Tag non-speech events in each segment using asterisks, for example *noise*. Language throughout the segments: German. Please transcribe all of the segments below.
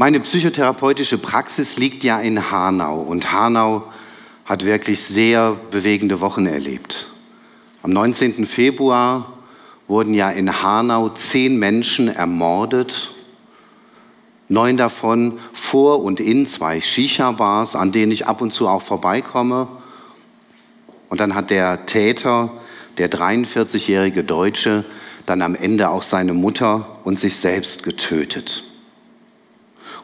Meine psychotherapeutische Praxis liegt ja in Hanau und Hanau hat wirklich sehr bewegende Wochen erlebt. Am 19. Februar wurden ja in Hanau zehn Menschen ermordet, neun davon vor und in zwei Shisha-Bars, an denen ich ab und zu auch vorbeikomme. Und dann hat der Täter, der 43-jährige Deutsche, dann am Ende auch seine Mutter und sich selbst getötet.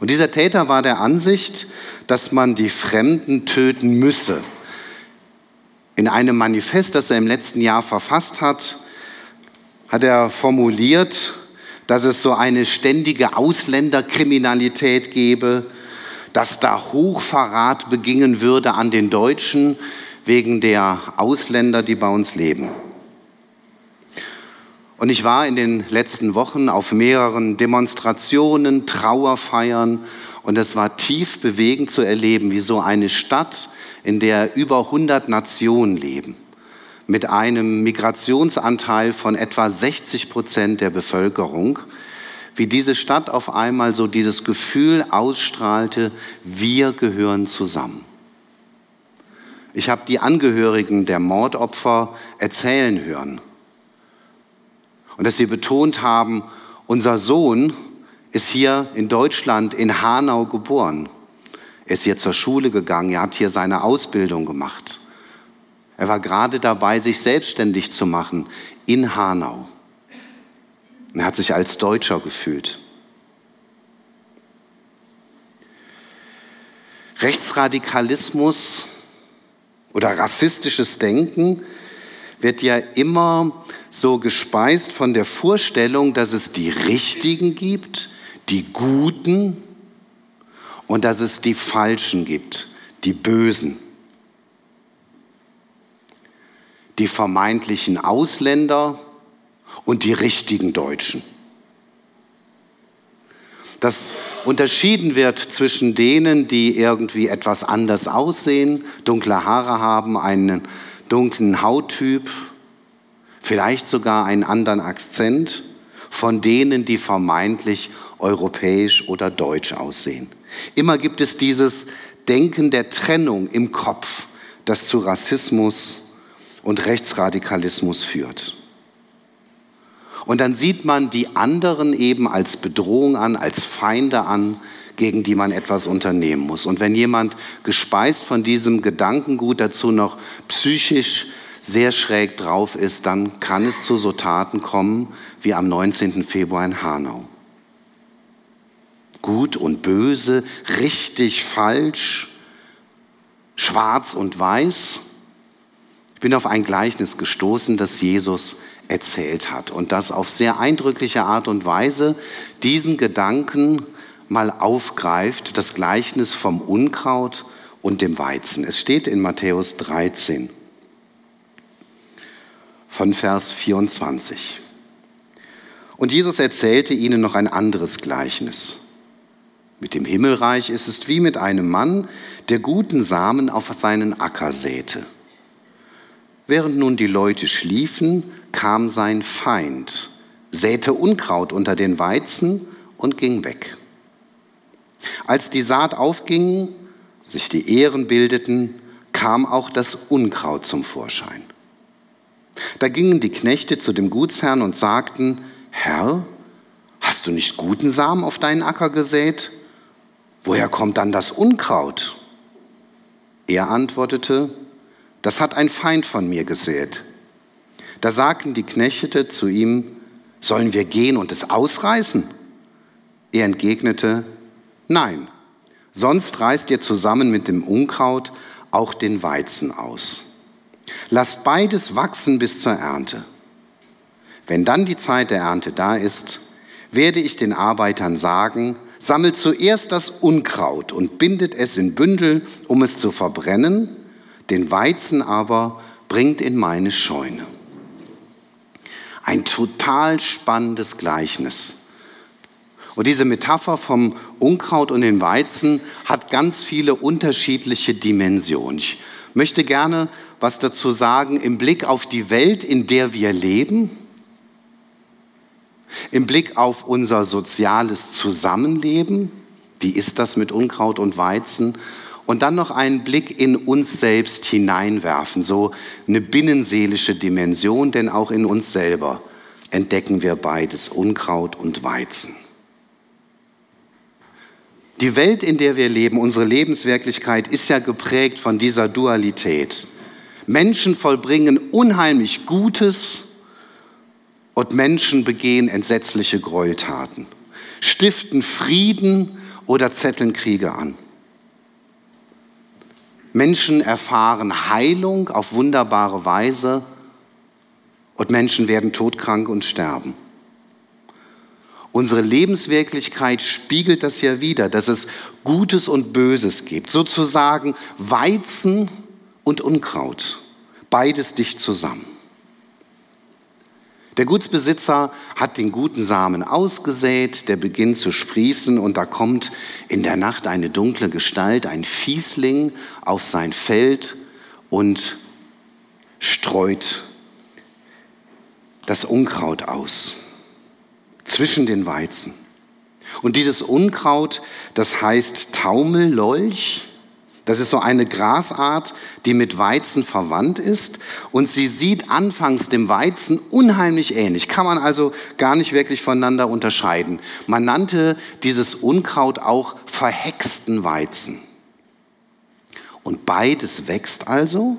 Und dieser Täter war der Ansicht, dass man die Fremden töten müsse. In einem Manifest, das er im letzten Jahr verfasst hat, hat er formuliert, dass es so eine ständige Ausländerkriminalität gebe, dass da Hochverrat begingen würde an den Deutschen wegen der Ausländer, die bei uns leben. Und ich war in den letzten Wochen auf mehreren Demonstrationen, Trauerfeiern und es war tief bewegend zu erleben, wie so eine Stadt, in der über 100 Nationen leben, mit einem Migrationsanteil von etwa 60 Prozent der Bevölkerung, wie diese Stadt auf einmal so dieses Gefühl ausstrahlte, wir gehören zusammen. Ich habe die Angehörigen der Mordopfer erzählen hören und dass sie betont haben, unser Sohn ist hier in Deutschland, in Hanau geboren. Er ist hier zur Schule gegangen, er hat hier seine Ausbildung gemacht. Er war gerade dabei, sich selbstständig zu machen in Hanau. er hat sich als Deutscher gefühlt. Rechtsradikalismus oder rassistisches Denken wird ja immer so gespeist von der Vorstellung, dass es die Richtigen gibt, die Guten und dass es die Falschen gibt, die Bösen. Die vermeintlichen Ausländer und die richtigen Deutschen. Dass unterschieden wird zwischen denen, die irgendwie etwas anders aussehen, dunkle Haare haben, einen dunklen Hauttyp, vielleicht sogar einen anderen Akzent von denen, die vermeintlich europäisch oder deutsch aussehen. Immer gibt es dieses Denken der Trennung im Kopf, das zu Rassismus und Rechtsradikalismus führt. Und dann sieht man die anderen eben als Bedrohung an, als Feinde an, gegen die man etwas unternehmen muss. Und wenn jemand gespeist von diesem Gedankengut dazu noch psychisch sehr schräg drauf ist, dann kann es zu so Taten kommen wie am 19. Februar in Hanau. Gut und böse, richtig, falsch, schwarz und weiß. Ich bin auf ein Gleichnis gestoßen, das Jesus erzählt hat und das auf sehr eindrückliche Art und Weise diesen Gedanken mal aufgreift, das Gleichnis vom Unkraut und dem Weizen. Es steht in Matthäus 13 von Vers 24. Und Jesus erzählte ihnen noch ein anderes Gleichnis. Mit dem Himmelreich ist es wie mit einem Mann, der guten Samen auf seinen Acker säte. Während nun die Leute schliefen, kam sein Feind, säte Unkraut unter den Weizen und ging weg. Als die Saat aufging, sich die Ähren bildeten, kam auch das Unkraut zum Vorschein. Da gingen die Knechte zu dem Gutsherrn und sagten, Herr, hast du nicht guten Samen auf deinen Acker gesät? Woher kommt dann das Unkraut? Er antwortete, das hat ein Feind von mir gesät. Da sagten die Knechte zu ihm, sollen wir gehen und es ausreißen? Er entgegnete, Nein, sonst reißt ihr zusammen mit dem Unkraut auch den Weizen aus. Lasst beides wachsen bis zur Ernte. Wenn dann die Zeit der Ernte da ist, werde ich den Arbeitern sagen, sammelt zuerst das Unkraut und bindet es in Bündel, um es zu verbrennen, den Weizen aber bringt in meine Scheune. Ein total spannendes Gleichnis. Und diese Metapher vom Unkraut und den Weizen hat ganz viele unterschiedliche Dimensionen. Ich möchte gerne was dazu sagen im Blick auf die Welt, in der wir leben, im Blick auf unser soziales Zusammenleben. Wie ist das mit Unkraut und Weizen? Und dann noch einen Blick in uns selbst hineinwerfen, so eine binnenseelische Dimension, denn auch in uns selber entdecken wir beides, Unkraut und Weizen. Die Welt, in der wir leben, unsere Lebenswirklichkeit ist ja geprägt von dieser Dualität. Menschen vollbringen unheimlich Gutes und Menschen begehen entsetzliche Gräueltaten, stiften Frieden oder zetteln Kriege an. Menschen erfahren Heilung auf wunderbare Weise und Menschen werden todkrank und sterben. Unsere Lebenswirklichkeit spiegelt das ja wieder, dass es Gutes und Böses gibt, sozusagen Weizen und Unkraut, beides dicht zusammen. Der Gutsbesitzer hat den guten Samen ausgesät, der beginnt zu sprießen und da kommt in der Nacht eine dunkle Gestalt, ein Fiesling auf sein Feld und streut das Unkraut aus zwischen den Weizen. Und dieses Unkraut, das heißt Taumellolch. Das ist so eine Grasart, die mit Weizen verwandt ist. Und sie sieht anfangs dem Weizen unheimlich ähnlich. Kann man also gar nicht wirklich voneinander unterscheiden. Man nannte dieses Unkraut auch verhexten Weizen. Und beides wächst also.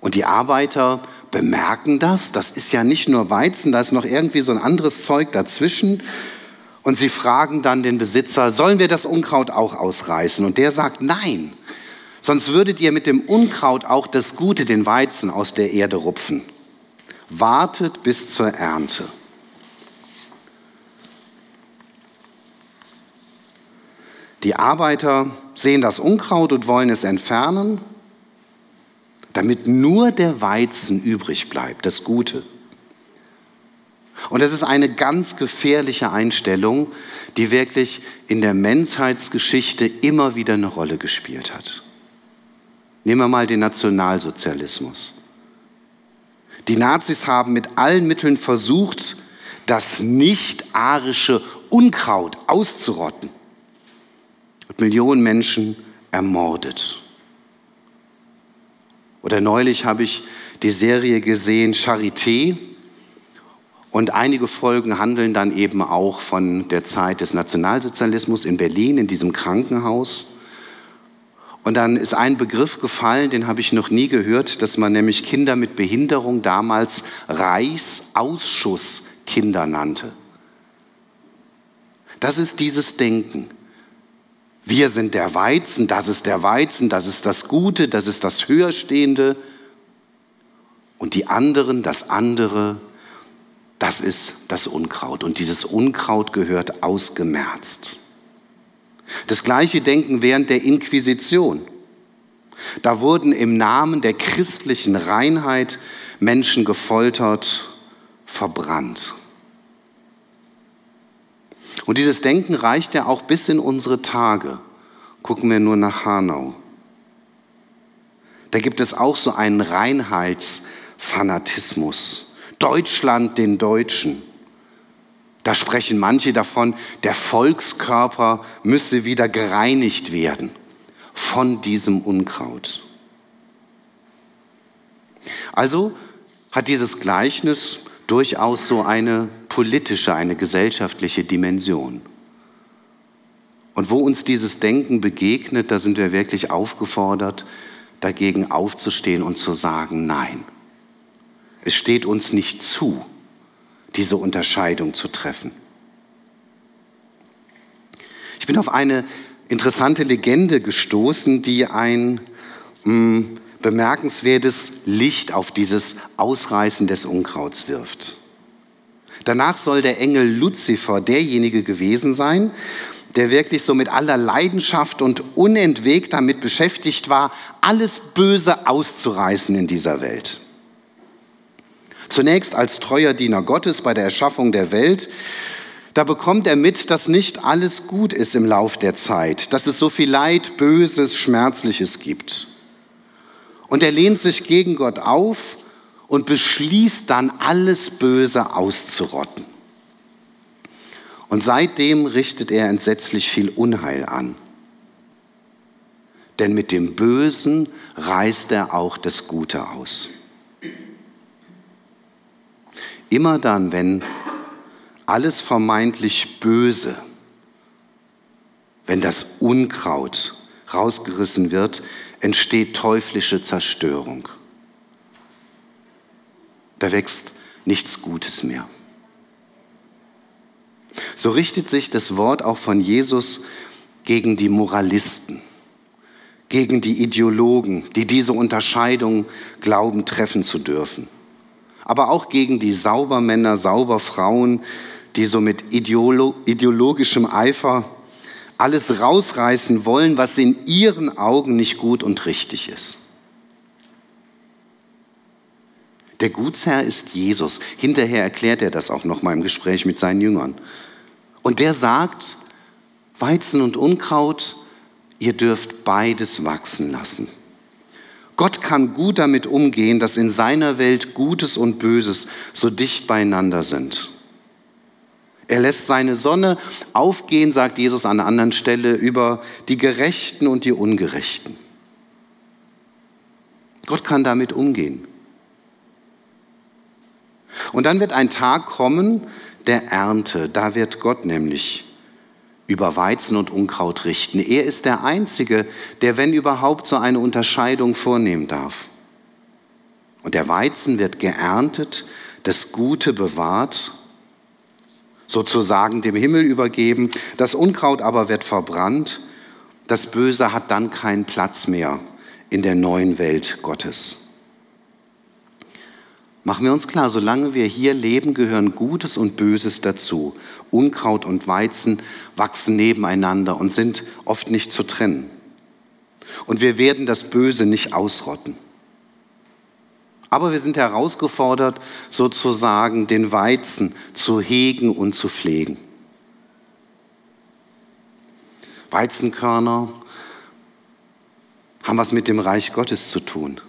Und die Arbeiter bemerken das. Das ist ja nicht nur Weizen, da ist noch irgendwie so ein anderes Zeug dazwischen. Und sie fragen dann den Besitzer, sollen wir das Unkraut auch ausreißen? Und der sagt, nein, sonst würdet ihr mit dem Unkraut auch das Gute, den Weizen aus der Erde rupfen. Wartet bis zur Ernte. Die Arbeiter sehen das Unkraut und wollen es entfernen damit nur der Weizen übrig bleibt, das Gute. Und das ist eine ganz gefährliche Einstellung, die wirklich in der Menschheitsgeschichte immer wieder eine Rolle gespielt hat. Nehmen wir mal den Nationalsozialismus. Die Nazis haben mit allen Mitteln versucht, das nicht-arische Unkraut auszurotten und Millionen Menschen ermordet. Oder neulich habe ich die Serie gesehen Charité und einige Folgen handeln dann eben auch von der Zeit des Nationalsozialismus in Berlin, in diesem Krankenhaus. Und dann ist ein Begriff gefallen, den habe ich noch nie gehört, dass man nämlich Kinder mit Behinderung damals Reichsausschuss-Kinder nannte. Das ist dieses Denken. Wir sind der Weizen, das ist der Weizen, das ist das Gute, das ist das Höherstehende. Und die anderen, das andere, das ist das Unkraut. Und dieses Unkraut gehört ausgemerzt. Das gleiche Denken während der Inquisition. Da wurden im Namen der christlichen Reinheit Menschen gefoltert, verbrannt. Und dieses Denken reicht ja auch bis in unsere Tage. Gucken wir nur nach Hanau. Da gibt es auch so einen Reinheitsfanatismus. Deutschland den Deutschen. Da sprechen manche davon, der Volkskörper müsse wieder gereinigt werden von diesem Unkraut. Also hat dieses Gleichnis durchaus so eine politische, eine gesellschaftliche Dimension. Und wo uns dieses Denken begegnet, da sind wir wirklich aufgefordert, dagegen aufzustehen und zu sagen, nein, es steht uns nicht zu, diese Unterscheidung zu treffen. Ich bin auf eine interessante Legende gestoßen, die ein mh, hm, bemerkenswertes Licht auf dieses Ausreißen des Unkrauts wirft. Danach soll der Engel Luzifer derjenige gewesen sein, der wirklich so mit aller Leidenschaft und unentwegt damit beschäftigt war, alles Böse auszureißen in dieser Welt. Zunächst als treuer Diener Gottes bei der Erschaffung der Welt, da bekommt er mit, dass nicht alles gut ist im Lauf der Zeit, dass es so viel Leid, Böses, Schmerzliches gibt. Und er lehnt sich gegen Gott auf und beschließt dann, alles Böse auszurotten. Und seitdem richtet er entsetzlich viel Unheil an. Denn mit dem Bösen reißt er auch das Gute aus. Immer dann, wenn alles vermeintlich Böse, wenn das Unkraut rausgerissen wird, entsteht teuflische Zerstörung. Da wächst nichts Gutes mehr. So richtet sich das Wort auch von Jesus gegen die Moralisten, gegen die Ideologen, die diese Unterscheidung glauben treffen zu dürfen. Aber auch gegen die Saubermänner, Sauberfrauen, die so mit ideolo ideologischem Eifer alles rausreißen wollen, was in ihren Augen nicht gut und richtig ist. Der Gutsherr ist Jesus. Hinterher erklärt er das auch noch mal im Gespräch mit seinen Jüngern. Und der sagt, Weizen und Unkraut, ihr dürft beides wachsen lassen. Gott kann gut damit umgehen, dass in seiner Welt Gutes und Böses so dicht beieinander sind. Er lässt seine Sonne aufgehen, sagt Jesus an einer anderen Stelle, über die Gerechten und die Ungerechten. Gott kann damit umgehen. Und dann wird ein Tag kommen, der Ernte. Da wird Gott nämlich über Weizen und Unkraut richten. Er ist der Einzige, der, wenn überhaupt, so eine Unterscheidung vornehmen darf. Und der Weizen wird geerntet, das Gute bewahrt, sozusagen dem Himmel übergeben, das Unkraut aber wird verbrannt, das Böse hat dann keinen Platz mehr in der neuen Welt Gottes. Machen wir uns klar, solange wir hier leben, gehören Gutes und Böses dazu. Unkraut und Weizen wachsen nebeneinander und sind oft nicht zu trennen. Und wir werden das Böse nicht ausrotten. Aber wir sind herausgefordert, sozusagen den Weizen zu hegen und zu pflegen. Weizenkörner haben was mit dem Reich Gottes zu tun.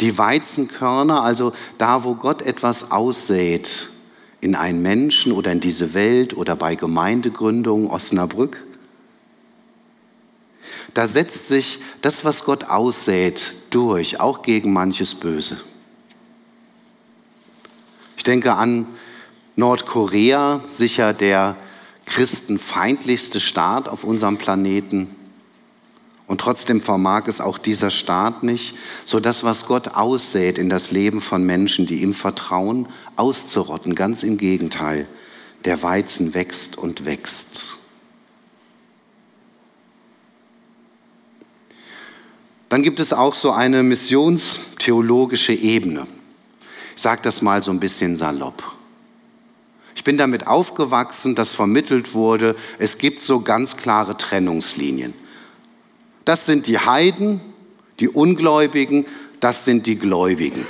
Die Weizenkörner, also da, wo Gott etwas aussät, in einen Menschen oder in diese Welt oder bei Gemeindegründung Osnabrück, da setzt sich das, was Gott aussät, durch, auch gegen manches Böse. Ich denke an Nordkorea, sicher der christenfeindlichste Staat auf unserem Planeten. Und trotzdem vermag es auch dieser Staat nicht, so das, was Gott aussät in das Leben von Menschen, die ihm vertrauen, auszurotten. Ganz im Gegenteil. Der Weizen wächst und wächst. Dann gibt es auch so eine missionstheologische Ebene. Ich sage das mal so ein bisschen salopp. Ich bin damit aufgewachsen, dass vermittelt wurde, es gibt so ganz klare Trennungslinien. Das sind die Heiden, die Ungläubigen, das sind die Gläubigen.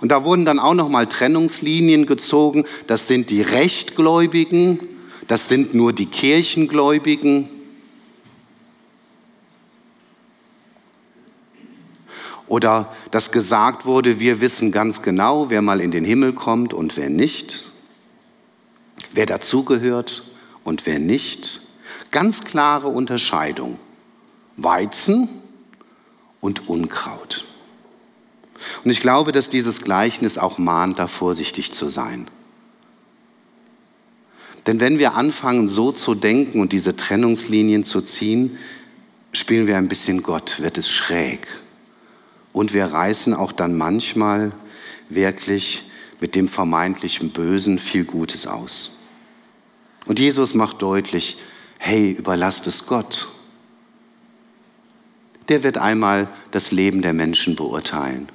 Und da wurden dann auch noch mal Trennungslinien gezogen. Das sind die Rechtgläubigen, das sind nur die Kirchengläubigen. Oder dass gesagt wurde, wir wissen ganz genau, wer mal in den Himmel kommt und wer nicht, wer dazugehört und wer nicht. Ganz klare Unterscheidung. Weizen und Unkraut. Und ich glaube, dass dieses Gleichnis auch mahnt, da vorsichtig zu sein. Denn wenn wir anfangen, so zu denken und diese Trennungslinien zu ziehen, spielen wir ein bisschen Gott, wird es schräg. Und wir reißen auch dann manchmal wirklich mit dem vermeintlichen Bösen viel Gutes aus. Und Jesus macht deutlich, hey, überlasst es Gott. Der wird einmal das Leben der Menschen beurteilen.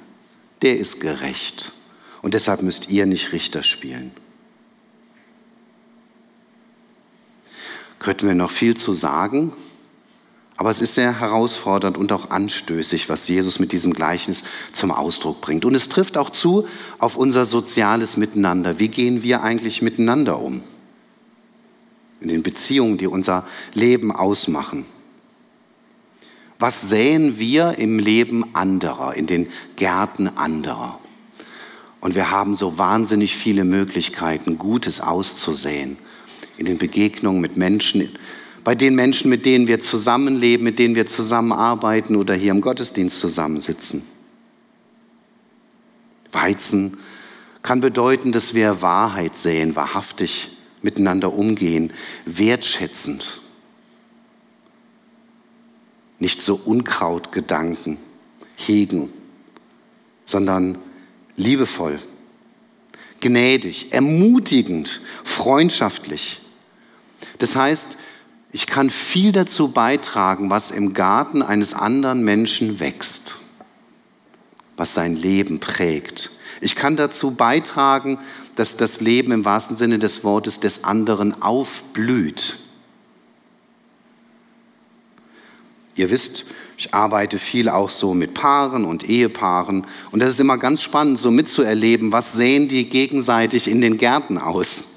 Der ist gerecht. Und deshalb müsst ihr nicht Richter spielen. Könnten wir noch viel zu sagen, aber es ist sehr herausfordernd und auch anstößig, was Jesus mit diesem Gleichnis zum Ausdruck bringt. Und es trifft auch zu auf unser soziales Miteinander. Wie gehen wir eigentlich miteinander um? In den Beziehungen, die unser Leben ausmachen. Was säen wir im Leben anderer, in den Gärten anderer? Und wir haben so wahnsinnig viele Möglichkeiten, Gutes auszusäen in den Begegnungen mit Menschen, bei den Menschen, mit denen wir zusammenleben, mit denen wir zusammenarbeiten oder hier im Gottesdienst zusammensitzen. Weizen kann bedeuten, dass wir Wahrheit säen, wahrhaftig miteinander umgehen, wertschätzend. Nicht so Unkrautgedanken hegen, sondern liebevoll, gnädig, ermutigend, freundschaftlich. Das heißt, ich kann viel dazu beitragen, was im Garten eines anderen Menschen wächst, was sein Leben prägt. Ich kann dazu beitragen, dass das Leben im wahrsten Sinne des Wortes des anderen aufblüht. Ihr wisst, ich arbeite viel auch so mit Paaren und Ehepaaren und das ist immer ganz spannend, so mitzuerleben, was sehen die gegenseitig in den Gärten aus.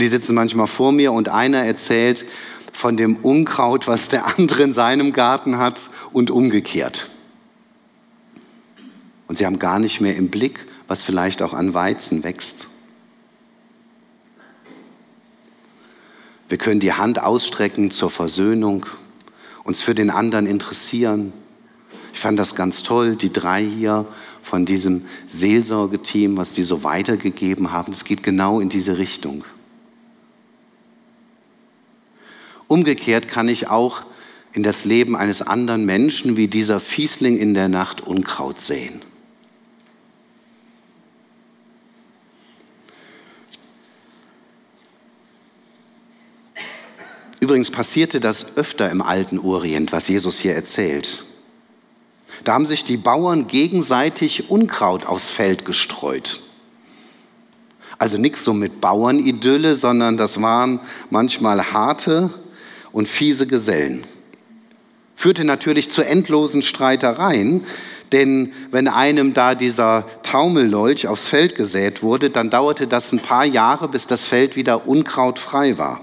Und die sitzen manchmal vor mir und einer erzählt von dem Unkraut, was der andere in seinem Garten hat und umgekehrt. Und sie haben gar nicht mehr im Blick, was vielleicht auch an Weizen wächst. Wir können die Hand ausstrecken zur Versöhnung, uns für den anderen interessieren. Ich fand das ganz toll, die drei hier von diesem Seelsorgeteam, was die so weitergegeben haben. Es geht genau in diese Richtung. Umgekehrt kann ich auch in das Leben eines anderen Menschen wie dieser Fiesling in der Nacht Unkraut sehen. Übrigens passierte das öfter im alten Orient, was Jesus hier erzählt. Da haben sich die Bauern gegenseitig Unkraut aufs Feld gestreut. Also nichts so mit Bauernidylle, sondern das waren manchmal harte, und fiese Gesellen. Führte natürlich zu endlosen Streitereien, denn wenn einem da dieser Taumellolch aufs Feld gesät wurde, dann dauerte das ein paar Jahre, bis das Feld wieder unkrautfrei war.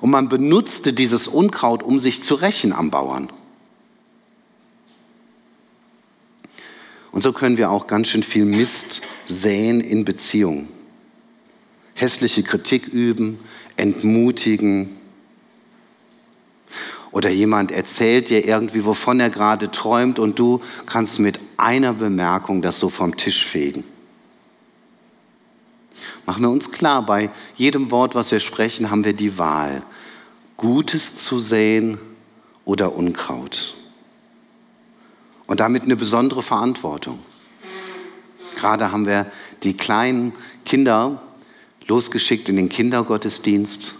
Und man benutzte dieses Unkraut, um sich zu rächen am Bauern. Und so können wir auch ganz schön viel Mist säen in Beziehungen. Hässliche Kritik üben, entmutigen, oder jemand erzählt dir irgendwie, wovon er gerade träumt und du kannst mit einer Bemerkung das so vom Tisch fegen. Machen wir uns klar, bei jedem Wort, was wir sprechen, haben wir die Wahl, Gutes zu säen oder Unkraut. Und damit eine besondere Verantwortung. Gerade haben wir die kleinen Kinder losgeschickt in den Kindergottesdienst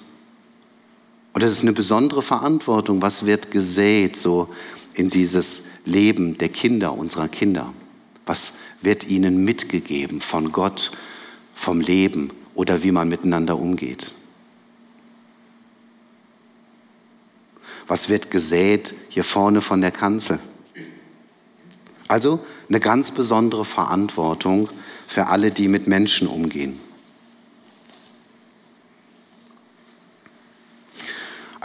und das ist eine besondere Verantwortung. Was wird gesät so in dieses Leben der Kinder, unserer Kinder? Was wird ihnen mitgegeben von Gott, vom Leben oder wie man miteinander umgeht? Was wird gesät hier vorne von der Kanzel? Also eine ganz besondere Verantwortung für alle, die mit Menschen umgehen.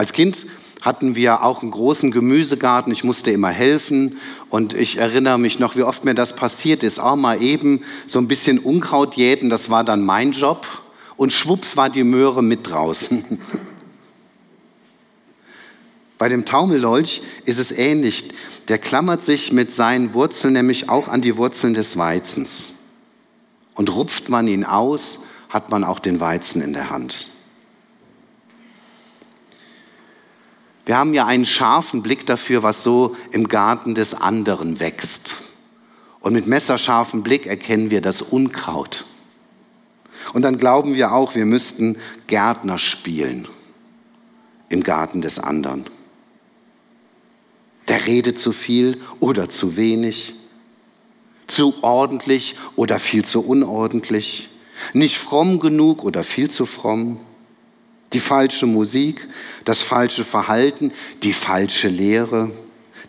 Als Kind hatten wir auch einen großen Gemüsegarten. Ich musste immer helfen. Und ich erinnere mich noch, wie oft mir das passiert ist. Auch mal eben so ein bisschen Unkraut jäten, das war dann mein Job. Und schwupps war die Möhre mit draußen. *laughs* Bei dem Taumellolch ist es ähnlich. Der klammert sich mit seinen Wurzeln nämlich auch an die Wurzeln des Weizens. Und rupft man ihn aus, hat man auch den Weizen in der Hand. Wir haben ja einen scharfen Blick dafür, was so im Garten des anderen wächst. Und mit messerscharfem Blick erkennen wir das Unkraut. Und dann glauben wir auch, wir müssten Gärtner spielen im Garten des anderen. Der redet zu viel oder zu wenig, zu ordentlich oder viel zu unordentlich, nicht fromm genug oder viel zu fromm. Die falsche Musik, das falsche Verhalten, die falsche Lehre,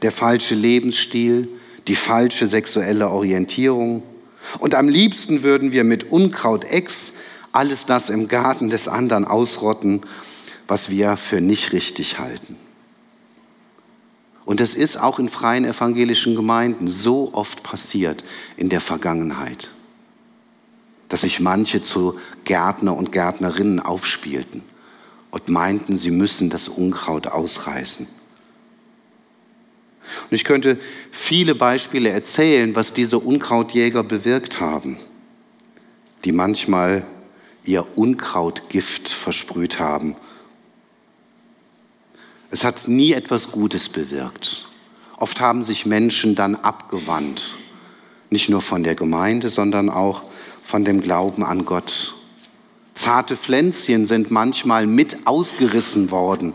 der falsche Lebensstil, die falsche sexuelle Orientierung. Und am liebsten würden wir mit Unkraut Ex alles das im Garten des anderen ausrotten, was wir für nicht richtig halten. Und es ist auch in freien evangelischen Gemeinden so oft passiert in der Vergangenheit, dass sich manche zu Gärtner und Gärtnerinnen aufspielten und meinten, sie müssen das Unkraut ausreißen. Und ich könnte viele Beispiele erzählen, was diese Unkrautjäger bewirkt haben, die manchmal ihr Unkrautgift versprüht haben. Es hat nie etwas Gutes bewirkt. Oft haben sich Menschen dann abgewandt, nicht nur von der Gemeinde, sondern auch von dem Glauben an Gott. Zarte Pflänzchen sind manchmal mit ausgerissen worden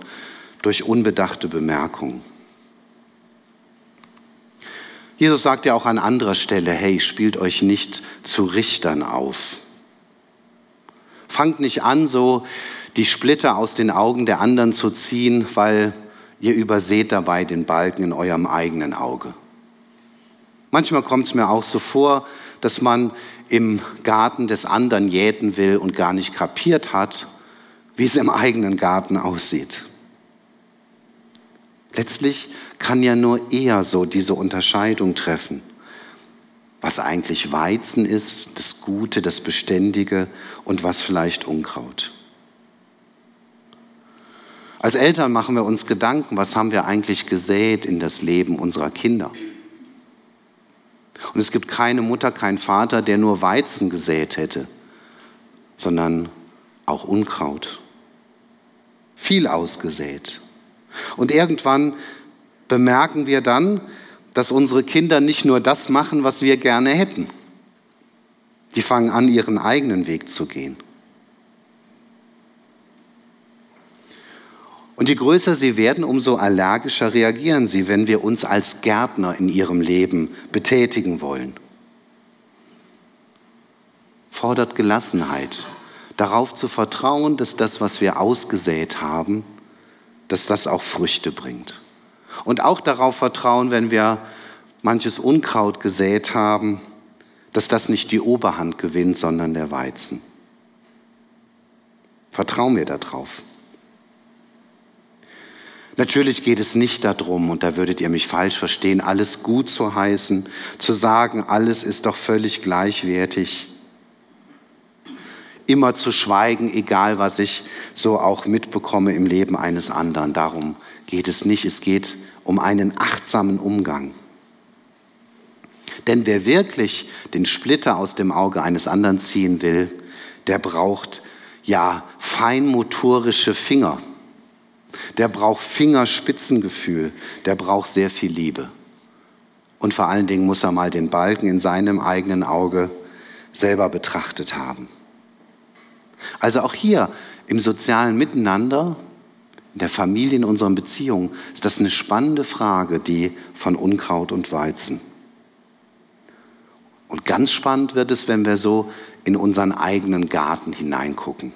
durch unbedachte Bemerkungen. Jesus sagt ja auch an anderer Stelle, hey, spielt euch nicht zu Richtern auf. Fangt nicht an, so die Splitter aus den Augen der anderen zu ziehen, weil ihr überseht dabei den Balken in eurem eigenen Auge. Manchmal kommt es mir auch so vor, dass man im Garten des anderen jäten will und gar nicht kapiert hat, wie es im eigenen Garten aussieht. Letztlich kann ja nur er so diese Unterscheidung treffen, was eigentlich Weizen ist, das Gute, das Beständige und was vielleicht Unkraut. Als Eltern machen wir uns Gedanken, was haben wir eigentlich gesät in das Leben unserer Kinder. Und es gibt keine Mutter, keinen Vater, der nur Weizen gesät hätte, sondern auch Unkraut. Viel ausgesät. Und irgendwann bemerken wir dann, dass unsere Kinder nicht nur das machen, was wir gerne hätten. Die fangen an, ihren eigenen Weg zu gehen. Und je größer sie werden, umso allergischer reagieren sie, wenn wir uns als Gärtner in ihrem Leben betätigen wollen. Fordert Gelassenheit, darauf zu vertrauen, dass das, was wir ausgesät haben, dass das auch Früchte bringt. Und auch darauf vertrauen, wenn wir manches Unkraut gesät haben, dass das nicht die Oberhand gewinnt, sondern der Weizen. Vertrauen wir darauf. Natürlich geht es nicht darum, und da würdet ihr mich falsch verstehen, alles gut zu heißen, zu sagen, alles ist doch völlig gleichwertig immer zu schweigen, egal was ich so auch mitbekomme im Leben eines anderen. Darum geht es nicht. Es geht um einen achtsamen Umgang. Denn wer wirklich den Splitter aus dem Auge eines anderen ziehen will, der braucht ja feinmotorische Finger. Der braucht Fingerspitzengefühl. Der braucht sehr viel Liebe. Und vor allen Dingen muss er mal den Balken in seinem eigenen Auge selber betrachtet haben. Also auch hier im sozialen Miteinander, in der Familie, in unseren Beziehungen, ist das eine spannende Frage, die von Unkraut und Weizen. Und ganz spannend wird es, wenn wir so in unseren eigenen Garten hineingucken.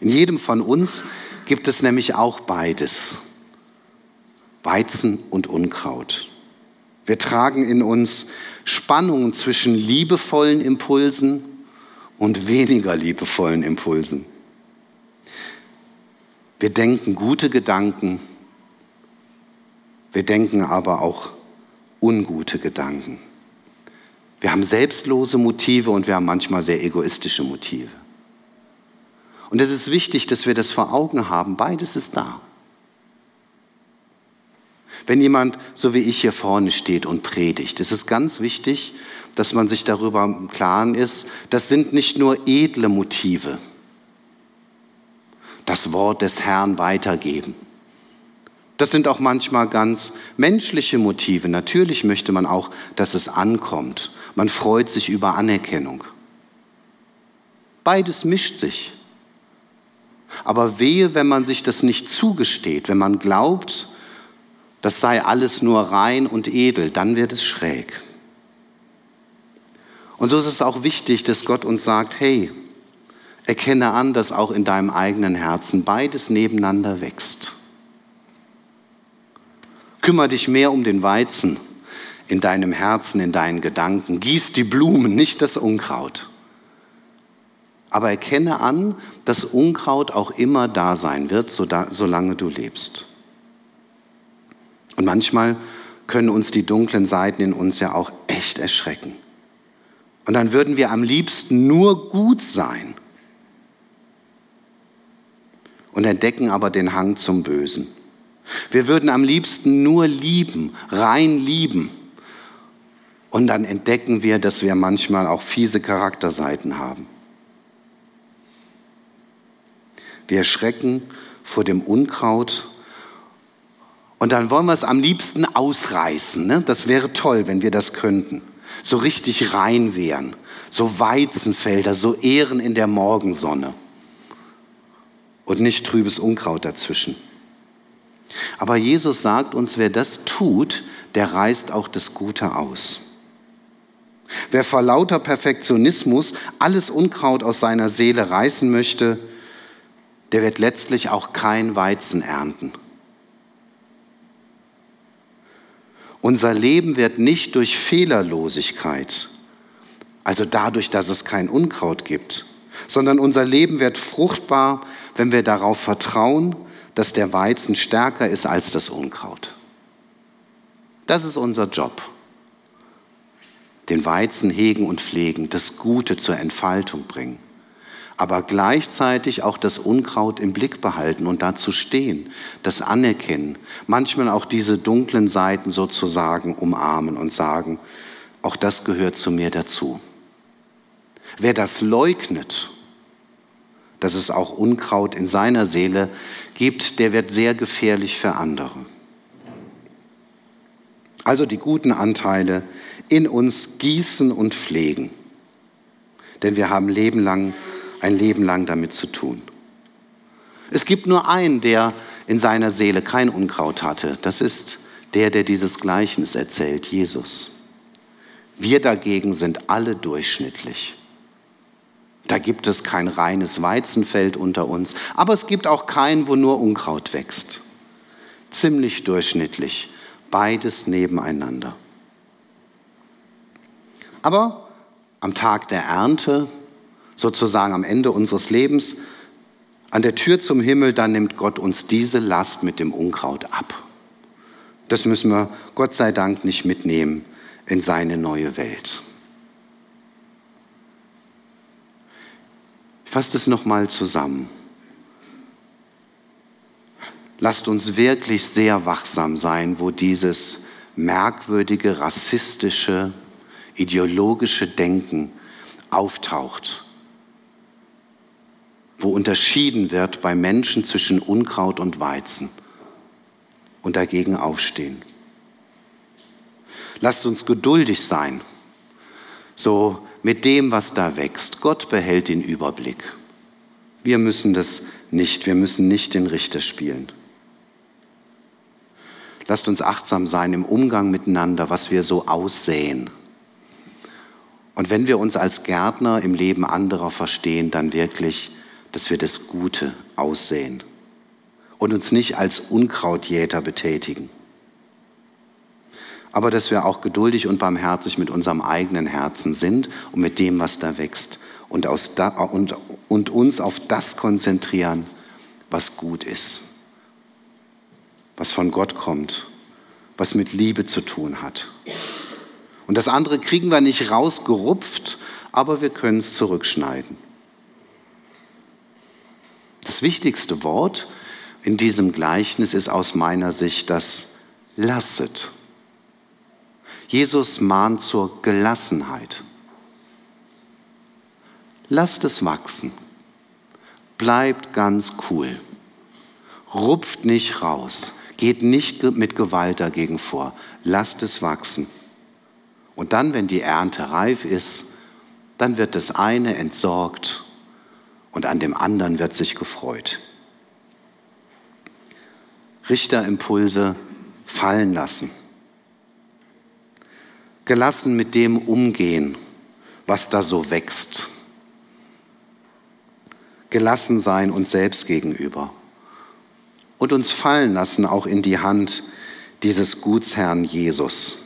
In jedem von uns gibt es nämlich auch beides, Weizen und Unkraut. Wir tragen in uns Spannungen zwischen liebevollen Impulsen und weniger liebevollen Impulsen. Wir denken gute Gedanken, wir denken aber auch ungute Gedanken. Wir haben selbstlose Motive und wir haben manchmal sehr egoistische Motive. Und es ist wichtig, dass wir das vor Augen haben. Beides ist da. Wenn jemand, so wie ich hier vorne steht und predigt, ist es ganz wichtig, dass man sich darüber im Klaren ist, das sind nicht nur edle Motive, das Wort des Herrn weitergeben. Das sind auch manchmal ganz menschliche Motive. Natürlich möchte man auch, dass es ankommt. Man freut sich über Anerkennung. Beides mischt sich. Aber wehe, wenn man sich das nicht zugesteht, wenn man glaubt, das sei alles nur rein und edel, dann wird es schräg. Und so ist es auch wichtig, dass Gott uns sagt, hey, Erkenne an, dass auch in deinem eigenen Herzen beides nebeneinander wächst. Kümmer dich mehr um den Weizen in deinem Herzen, in deinen Gedanken. Gieß die Blumen, nicht das Unkraut. Aber erkenne an, dass Unkraut auch immer da sein wird, solange du lebst. Und manchmal können uns die dunklen Seiten in uns ja auch echt erschrecken. Und dann würden wir am liebsten nur gut sein und entdecken aber den Hang zum Bösen. Wir würden am liebsten nur lieben, rein lieben. Und dann entdecken wir, dass wir manchmal auch fiese Charakterseiten haben. Wir erschrecken vor dem Unkraut und dann wollen wir es am liebsten ausreißen. Ne? Das wäre toll, wenn wir das könnten. So richtig rein wären. So Weizenfelder, so Ehren in der Morgensonne. Und nicht trübes Unkraut dazwischen. Aber Jesus sagt uns, wer das tut, der reißt auch das Gute aus. Wer vor lauter Perfektionismus alles Unkraut aus seiner Seele reißen möchte, der wird letztlich auch kein Weizen ernten. Unser Leben wird nicht durch Fehlerlosigkeit, also dadurch, dass es kein Unkraut gibt, sondern unser Leben wird fruchtbar, wenn wir darauf vertrauen, dass der Weizen stärker ist als das Unkraut. Das ist unser Job. Den Weizen hegen und pflegen, das Gute zur Entfaltung bringen aber gleichzeitig auch das Unkraut im Blick behalten und dazu stehen, das anerkennen, manchmal auch diese dunklen Seiten sozusagen umarmen und sagen, auch das gehört zu mir dazu. Wer das leugnet, dass es auch Unkraut in seiner Seele gibt, der wird sehr gefährlich für andere. Also die guten Anteile in uns gießen und pflegen. Denn wir haben Leben lang ein Leben lang damit zu tun. Es gibt nur einen, der in seiner Seele kein Unkraut hatte. Das ist der, der dieses Gleichnis erzählt, Jesus. Wir dagegen sind alle durchschnittlich. Da gibt es kein reines Weizenfeld unter uns, aber es gibt auch keinen, wo nur Unkraut wächst. Ziemlich durchschnittlich, beides nebeneinander. Aber am Tag der Ernte sozusagen am Ende unseres Lebens, an der Tür zum Himmel, dann nimmt Gott uns diese Last mit dem Unkraut ab. Das müssen wir Gott sei Dank nicht mitnehmen in seine neue Welt. Ich fasse es nochmal zusammen. Lasst uns wirklich sehr wachsam sein, wo dieses merkwürdige, rassistische, ideologische Denken auftaucht wo unterschieden wird bei Menschen zwischen Unkraut und Weizen und dagegen aufstehen. Lasst uns geduldig sein, so mit dem, was da wächst. Gott behält den Überblick. Wir müssen das nicht, wir müssen nicht den Richter spielen. Lasst uns achtsam sein im Umgang miteinander, was wir so aussehen. Und wenn wir uns als Gärtner im Leben anderer verstehen, dann wirklich dass wir das Gute aussehen und uns nicht als Unkrautjäter betätigen. Aber dass wir auch geduldig und barmherzig mit unserem eigenen Herzen sind und mit dem, was da wächst und, da, und, und uns auf das konzentrieren, was gut ist, was von Gott kommt, was mit Liebe zu tun hat. Und das andere kriegen wir nicht rausgerupft, aber wir können es zurückschneiden. Das wichtigste Wort in diesem Gleichnis ist aus meiner Sicht das Lasset. Jesus mahnt zur Gelassenheit. Lasst es wachsen. Bleibt ganz cool. Rupft nicht raus. Geht nicht mit Gewalt dagegen vor. Lasst es wachsen. Und dann, wenn die Ernte reif ist, dann wird das eine entsorgt und an dem anderen wird sich gefreut. Richterimpulse fallen lassen. Gelassen mit dem umgehen, was da so wächst. gelassen sein uns selbst gegenüber und uns fallen lassen auch in die Hand dieses Gutsherrn Jesus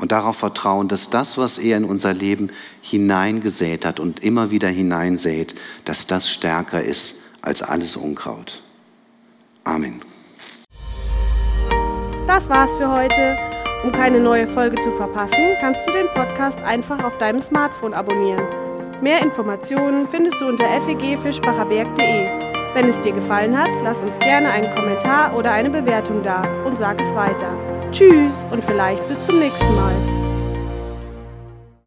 und darauf vertrauen, dass das, was er in unser Leben hineingesät hat und immer wieder hineinsät, dass das stärker ist als alles Unkraut. Amen. Das war's für heute. Um keine neue Folge zu verpassen, kannst du den Podcast einfach auf deinem Smartphone abonnieren. Mehr Informationen findest du unter fegfischbacherberg.de. Wenn es dir gefallen hat, lass uns gerne einen Kommentar oder eine Bewertung da und sag es weiter. Tschüss und vielleicht bis zum nächsten Mal.